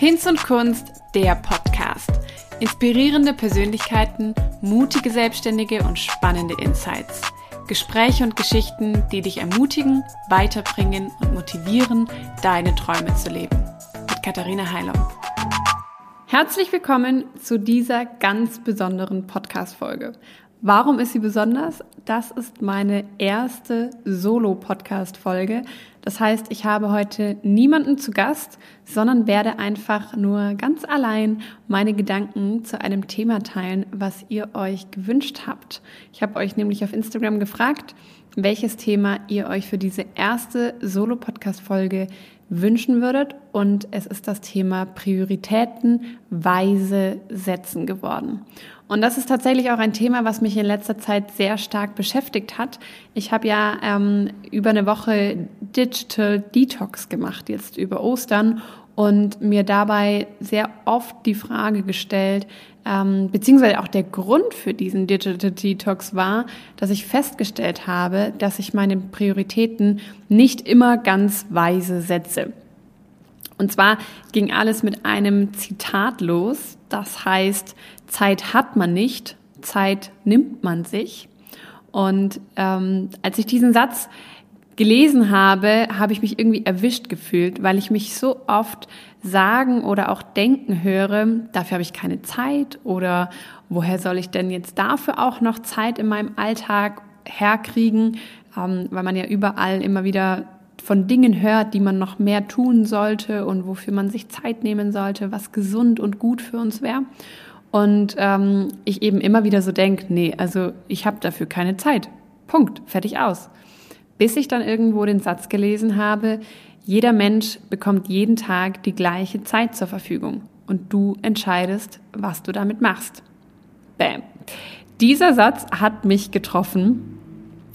Hinz und Kunst, der Podcast. Inspirierende Persönlichkeiten, mutige Selbstständige und spannende Insights. Gespräche und Geschichten, die dich ermutigen, weiterbringen und motivieren, deine Träume zu leben. Mit Katharina Heilung. Herzlich willkommen zu dieser ganz besonderen Podcast-Folge. Warum ist sie besonders? Das ist meine erste Solo-Podcast-Folge. Das heißt, ich habe heute niemanden zu Gast, sondern werde einfach nur ganz allein meine Gedanken zu einem Thema teilen, was ihr euch gewünscht habt. Ich habe euch nämlich auf Instagram gefragt, welches Thema ihr euch für diese erste Solo-Podcast-Folge wünschen würdet. Und es ist das Thema Prioritäten weise setzen geworden. Und das ist tatsächlich auch ein Thema, was mich in letzter Zeit sehr stark beschäftigt hat. Ich habe ja ähm, über eine Woche Digital Detox gemacht, jetzt über Ostern, und mir dabei sehr oft die Frage gestellt, ähm, beziehungsweise auch der Grund für diesen Digital Detox war, dass ich festgestellt habe, dass ich meine Prioritäten nicht immer ganz weise setze. Und zwar ging alles mit einem Zitat los, das heißt, Zeit hat man nicht, Zeit nimmt man sich. Und ähm, als ich diesen Satz gelesen habe, habe ich mich irgendwie erwischt gefühlt, weil ich mich so oft sagen oder auch denken höre, dafür habe ich keine Zeit oder woher soll ich denn jetzt dafür auch noch Zeit in meinem Alltag herkriegen, ähm, weil man ja überall immer wieder von Dingen hört, die man noch mehr tun sollte und wofür man sich Zeit nehmen sollte, was gesund und gut für uns wäre. Und ähm, ich eben immer wieder so denke, nee, also ich habe dafür keine Zeit. Punkt, fertig aus. Bis ich dann irgendwo den Satz gelesen habe, jeder Mensch bekommt jeden Tag die gleiche Zeit zur Verfügung und du entscheidest, was du damit machst. Bam. Dieser Satz hat mich getroffen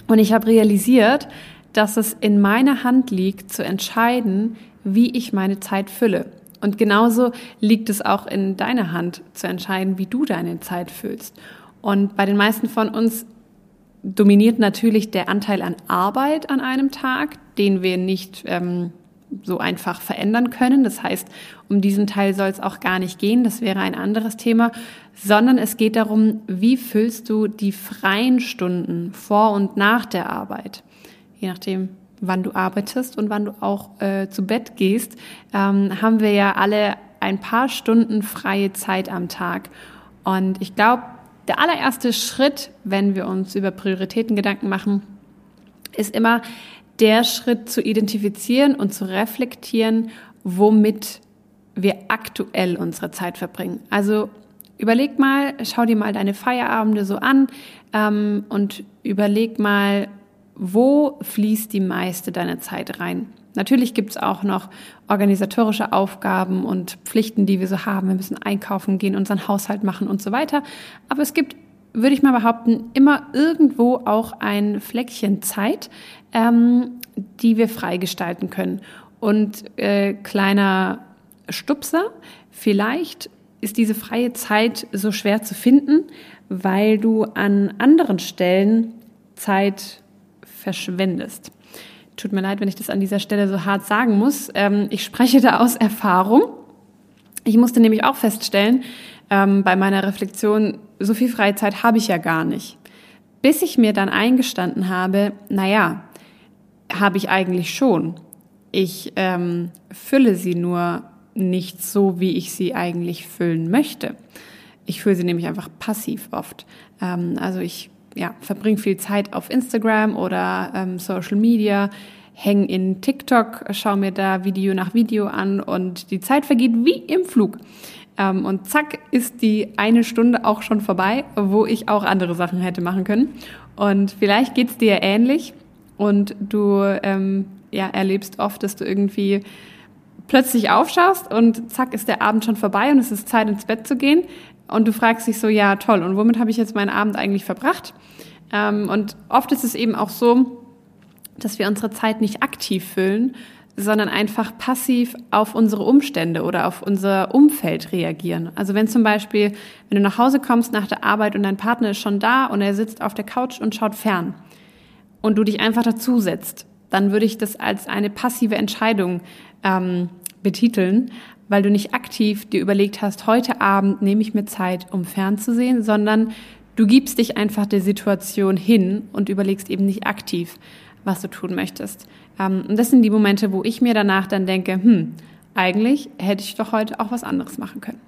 und ich habe realisiert, dass es in meiner Hand liegt, zu entscheiden, wie ich meine Zeit fülle. Und genauso liegt es auch in deiner Hand zu entscheiden, wie du deine Zeit füllst. Und bei den meisten von uns dominiert natürlich der Anteil an Arbeit an einem Tag, den wir nicht ähm, so einfach verändern können. Das heißt, um diesen Teil soll es auch gar nicht gehen, das wäre ein anderes Thema, sondern es geht darum, wie füllst du die freien Stunden vor und nach der Arbeit, je nachdem, wann du arbeitest und wann du auch äh, zu Bett gehst, ähm, haben wir ja alle ein paar Stunden freie Zeit am Tag. Und ich glaube, der allererste Schritt, wenn wir uns über Prioritäten Gedanken machen, ist immer der Schritt zu identifizieren und zu reflektieren, womit wir aktuell unsere Zeit verbringen. Also überleg mal, schau dir mal deine Feierabende so an ähm, und überleg mal, wo fließt die meiste deiner Zeit rein? Natürlich gibt's auch noch organisatorische Aufgaben und Pflichten, die wir so haben. Wir müssen einkaufen gehen, unseren Haushalt machen und so weiter. Aber es gibt, würde ich mal behaupten, immer irgendwo auch ein Fleckchen Zeit, ähm, die wir freigestalten können. Und äh, kleiner Stupser, vielleicht ist diese freie Zeit so schwer zu finden, weil du an anderen Stellen Zeit verschwendest. Tut mir leid, wenn ich das an dieser Stelle so hart sagen muss. Ähm, ich spreche da aus Erfahrung. Ich musste nämlich auch feststellen, ähm, bei meiner Reflexion, so viel Freizeit habe ich ja gar nicht. Bis ich mir dann eingestanden habe, naja, habe ich eigentlich schon. Ich ähm, fülle sie nur nicht so, wie ich sie eigentlich füllen möchte. Ich fülle sie nämlich einfach passiv oft. Ähm, also ich ja, verbringe viel Zeit auf Instagram oder ähm, Social Media, hänge in TikTok, schaue mir da Video nach Video an und die Zeit vergeht wie im Flug. Ähm, und zack ist die eine Stunde auch schon vorbei, wo ich auch andere Sachen hätte machen können. Und vielleicht geht's dir ähnlich und du ähm, ja, erlebst oft, dass du irgendwie plötzlich aufschaust und zack ist der Abend schon vorbei und es ist Zeit ins Bett zu gehen. Und du fragst dich so, ja toll, und womit habe ich jetzt meinen Abend eigentlich verbracht? Ähm, und oft ist es eben auch so, dass wir unsere Zeit nicht aktiv füllen, sondern einfach passiv auf unsere Umstände oder auf unser Umfeld reagieren. Also wenn zum Beispiel, wenn du nach Hause kommst nach der Arbeit und dein Partner ist schon da und er sitzt auf der Couch und schaut fern und du dich einfach dazusetzt, dann würde ich das als eine passive Entscheidung ähm, betiteln, weil du nicht aktiv dir überlegt hast, heute Abend nehme ich mir Zeit, um fernzusehen, sondern du gibst dich einfach der Situation hin und überlegst eben nicht aktiv, was du tun möchtest. Ähm, und das sind die Momente, wo ich mir danach dann denke, hm, eigentlich hätte ich doch heute auch was anderes machen können.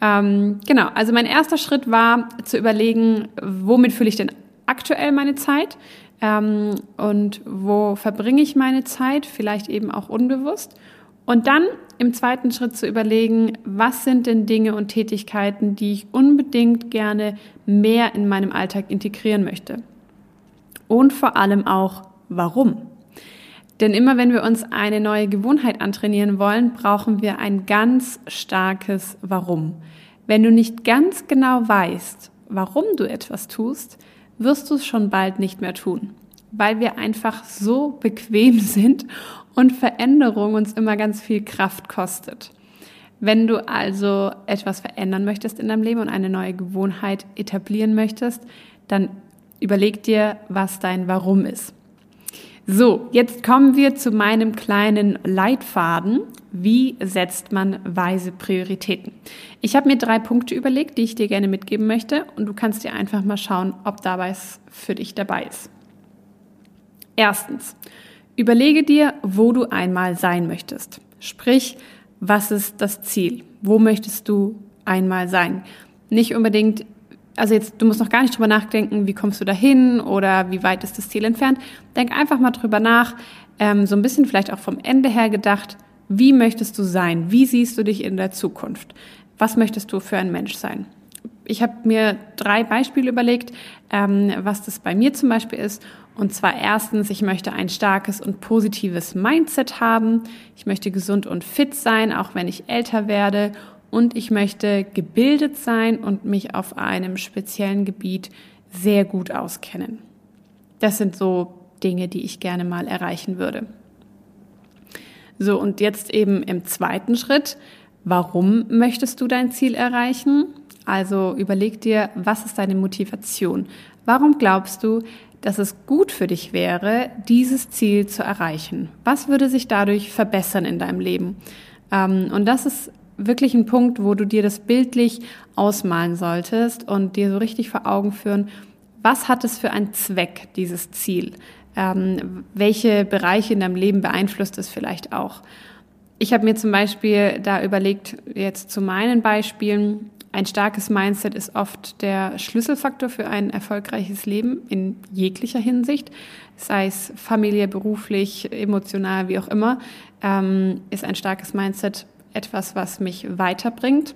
Ähm, genau, also mein erster Schritt war zu überlegen, womit fülle ich denn aktuell meine Zeit ähm, und wo verbringe ich meine Zeit, vielleicht eben auch unbewusst. Und dann im zweiten Schritt zu überlegen, was sind denn Dinge und Tätigkeiten, die ich unbedingt gerne mehr in meinem Alltag integrieren möchte. Und vor allem auch, warum. Denn immer wenn wir uns eine neue Gewohnheit antrainieren wollen, brauchen wir ein ganz starkes Warum. Wenn du nicht ganz genau weißt, warum du etwas tust, wirst du es schon bald nicht mehr tun, weil wir einfach so bequem sind und Veränderung uns immer ganz viel Kraft kostet. Wenn du also etwas verändern möchtest in deinem Leben und eine neue Gewohnheit etablieren möchtest, dann überleg dir, was dein Warum ist. So, jetzt kommen wir zu meinem kleinen Leitfaden. Wie setzt man weise Prioritäten? Ich habe mir drei Punkte überlegt, die ich dir gerne mitgeben möchte und du kannst dir einfach mal schauen, ob dabei es für dich dabei ist. Erstens, Überlege dir, wo du einmal sein möchtest. Sprich, was ist das Ziel? Wo möchtest du einmal sein? Nicht unbedingt, also jetzt, du musst noch gar nicht drüber nachdenken, wie kommst du dahin oder wie weit ist das Ziel entfernt. Denk einfach mal drüber nach, ähm, so ein bisschen vielleicht auch vom Ende her gedacht, wie möchtest du sein? Wie siehst du dich in der Zukunft? Was möchtest du für ein Mensch sein? Ich habe mir drei Beispiele überlegt, ähm, was das bei mir zum Beispiel ist und zwar erstens, ich möchte ein starkes und positives Mindset haben. Ich möchte gesund und fit sein, auch wenn ich älter werde. Und ich möchte gebildet sein und mich auf einem speziellen Gebiet sehr gut auskennen. Das sind so Dinge, die ich gerne mal erreichen würde. So, und jetzt eben im zweiten Schritt, warum möchtest du dein Ziel erreichen? Also überleg dir, was ist deine Motivation? Warum glaubst du, dass es gut für dich wäre, dieses Ziel zu erreichen? Was würde sich dadurch verbessern in deinem Leben? Ähm, und das ist wirklich ein Punkt, wo du dir das bildlich ausmalen solltest und dir so richtig vor Augen führen, was hat es für einen Zweck, dieses Ziel? Ähm, welche Bereiche in deinem Leben beeinflusst es vielleicht auch? Ich habe mir zum Beispiel da überlegt, jetzt zu meinen Beispielen, ein starkes Mindset ist oft der Schlüsselfaktor für ein erfolgreiches Leben in jeglicher Hinsicht, sei es familiär, beruflich, emotional, wie auch immer, ähm, ist ein starkes Mindset etwas, was mich weiterbringt.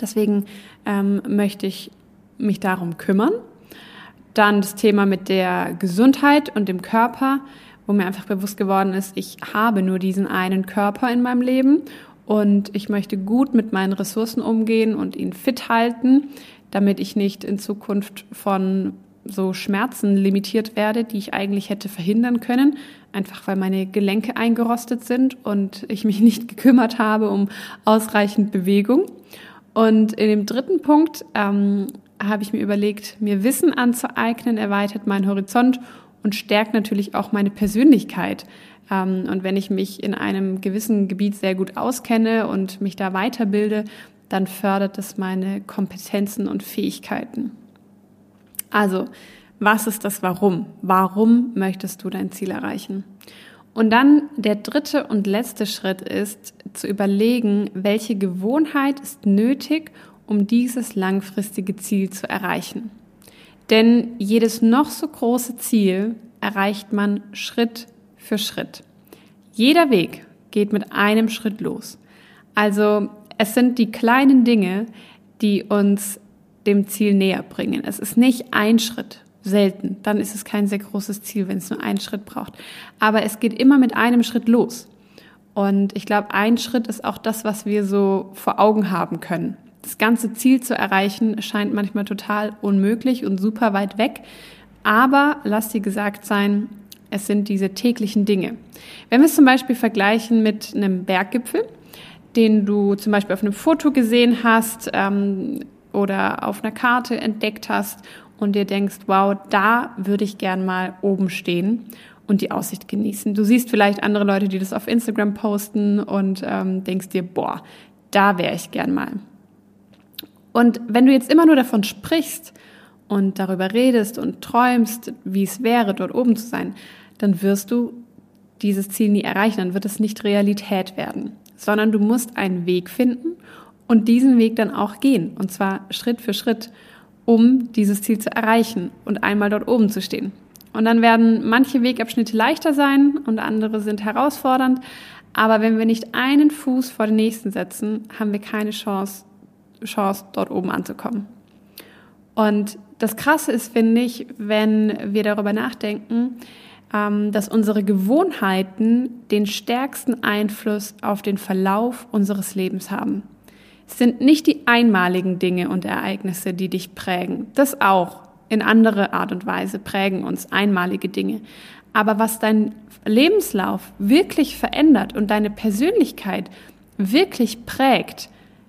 Deswegen ähm, möchte ich mich darum kümmern. Dann das Thema mit der Gesundheit und dem Körper, wo mir einfach bewusst geworden ist, ich habe nur diesen einen Körper in meinem Leben und ich möchte gut mit meinen Ressourcen umgehen und ihn fit halten, damit ich nicht in Zukunft von so Schmerzen limitiert werde, die ich eigentlich hätte verhindern können, einfach weil meine Gelenke eingerostet sind und ich mich nicht gekümmert habe um ausreichend Bewegung. Und in dem dritten Punkt ähm, habe ich mir überlegt, mir Wissen anzueignen, erweitert meinen Horizont und stärkt natürlich auch meine Persönlichkeit. Ähm, und wenn ich mich in einem gewissen Gebiet sehr gut auskenne und mich da weiterbilde, dann fördert es meine Kompetenzen und Fähigkeiten. Also, was ist das Warum? Warum möchtest du dein Ziel erreichen? Und dann der dritte und letzte Schritt ist zu überlegen, welche Gewohnheit ist nötig, um dieses langfristige Ziel zu erreichen. Denn jedes noch so große Ziel erreicht man Schritt für Schritt. Jeder Weg geht mit einem Schritt los. Also es sind die kleinen Dinge, die uns dem Ziel näher bringen. Es ist nicht ein Schritt, selten. Dann ist es kein sehr großes Ziel, wenn es nur einen Schritt braucht. Aber es geht immer mit einem Schritt los. Und ich glaube, ein Schritt ist auch das, was wir so vor Augen haben können. Das ganze Ziel zu erreichen scheint manchmal total unmöglich und super weit weg. Aber lass dir gesagt sein, es sind diese täglichen Dinge. Wenn wir es zum Beispiel vergleichen mit einem Berggipfel, den du zum Beispiel auf einem Foto gesehen hast ähm, oder auf einer Karte entdeckt hast und dir denkst, wow, da würde ich gern mal oben stehen. und die Aussicht genießen. Du siehst vielleicht andere Leute, die das auf Instagram posten und ähm, denkst dir, boah, da wäre ich gern mal. Und wenn du jetzt immer nur davon sprichst und darüber redest und träumst, wie es wäre, dort oben zu sein, dann wirst du dieses Ziel nie erreichen, dann wird es nicht Realität werden, sondern du musst einen Weg finden und diesen Weg dann auch gehen, und zwar Schritt für Schritt, um dieses Ziel zu erreichen und einmal dort oben zu stehen. Und dann werden manche Wegabschnitte leichter sein und andere sind herausfordernd. Aber wenn wir nicht einen Fuß vor den nächsten setzen, haben wir keine Chance, Chance dort oben anzukommen. Und das Krasse ist, finde ich, wenn wir darüber nachdenken, dass unsere Gewohnheiten den stärksten Einfluss auf den Verlauf unseres Lebens haben. Es sind nicht die einmaligen Dinge und Ereignisse, die dich prägen. Das auch in andere Art und Weise prägen uns einmalige Dinge. Aber was dein Lebenslauf wirklich verändert und deine Persönlichkeit wirklich prägt,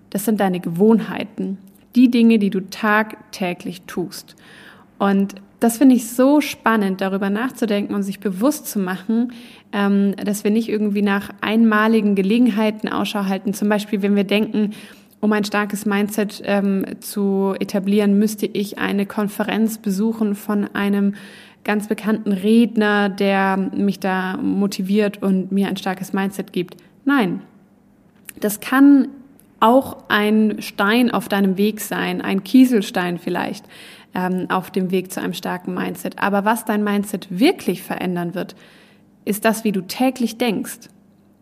das sind deine Gewohnheiten, die Dinge, die du tagtäglich tust. Und das finde ich so spannend, darüber nachzudenken und sich bewusst zu machen, ähm, dass wir nicht irgendwie nach einmaligen Gelegenheiten Ausschau halten. Zum Beispiel, wenn wir denken, um ein starkes Mindset ähm, zu etablieren, müsste ich eine Konferenz besuchen von einem ganz bekannten Redner, der mich da motiviert und mir ein starkes Mindset gibt. Nein, das kann auch ein Stein auf deinem Weg sein, ein Kieselstein vielleicht ähm, auf dem Weg zu einem starken Mindset. Aber was dein Mindset wirklich verändern wird, ist das, wie du täglich denkst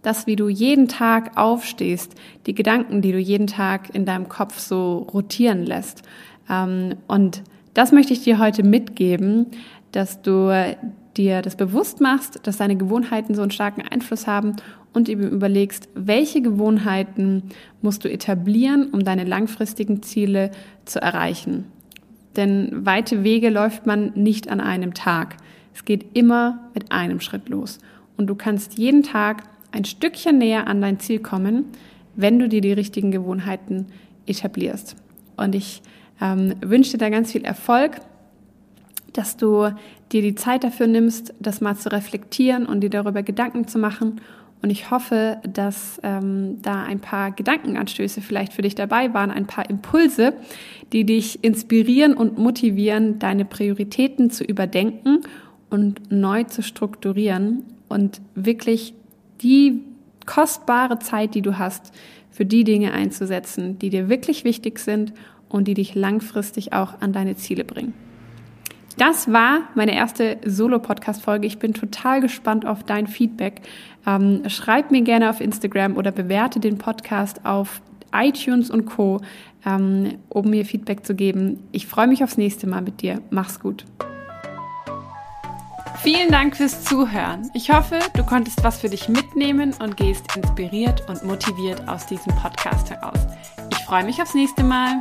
das, wie du jeden Tag aufstehst, die Gedanken, die du jeden Tag in deinem Kopf so rotieren lässt. Ähm, und das möchte ich dir heute mitgeben, dass du dir das bewusst machst, dass deine Gewohnheiten so einen starken Einfluss haben und eben überlegst, welche Gewohnheiten musst du etablieren, um deine langfristigen Ziele zu erreichen. Denn weite Wege läuft man nicht an einem Tag. Es geht immer mit einem Schritt los. Und du kannst jeden Tag ein Stückchen näher an dein Ziel kommen, wenn du dir die richtigen Gewohnheiten etablierst. Und ich ähm, wünsche dir da ganz viel Erfolg, dass du dir die Zeit dafür nimmst, das mal zu reflektieren und dir darüber Gedanken zu machen. Und ich hoffe, dass ähm, da ein paar Gedankenanstöße vielleicht für dich dabei waren, ein paar Impulse, die dich inspirieren und motivieren, deine Prioritäten zu überdenken und neu zu strukturieren und wirklich die kostbare Zeit, die du hast, für die Dinge einzusetzen, die dir wirklich wichtig sind und die dich langfristig auch an deine Ziele bringen. Das war meine erste Solo-Podcast-Folge. Ich bin total gespannt auf dein Feedback. Ähm, schreib mir gerne auf Instagram oder bewerte den Podcast auf iTunes und Co., ähm, um mir Feedback zu geben. Ich freue mich aufs nächste Mal mit dir. Mach's gut. Vielen Dank fürs Zuhören. Ich hoffe, du konntest was für dich mitnehmen und gehst inspiriert und motiviert aus diesem Podcast heraus. Ich freue mich aufs nächste Mal.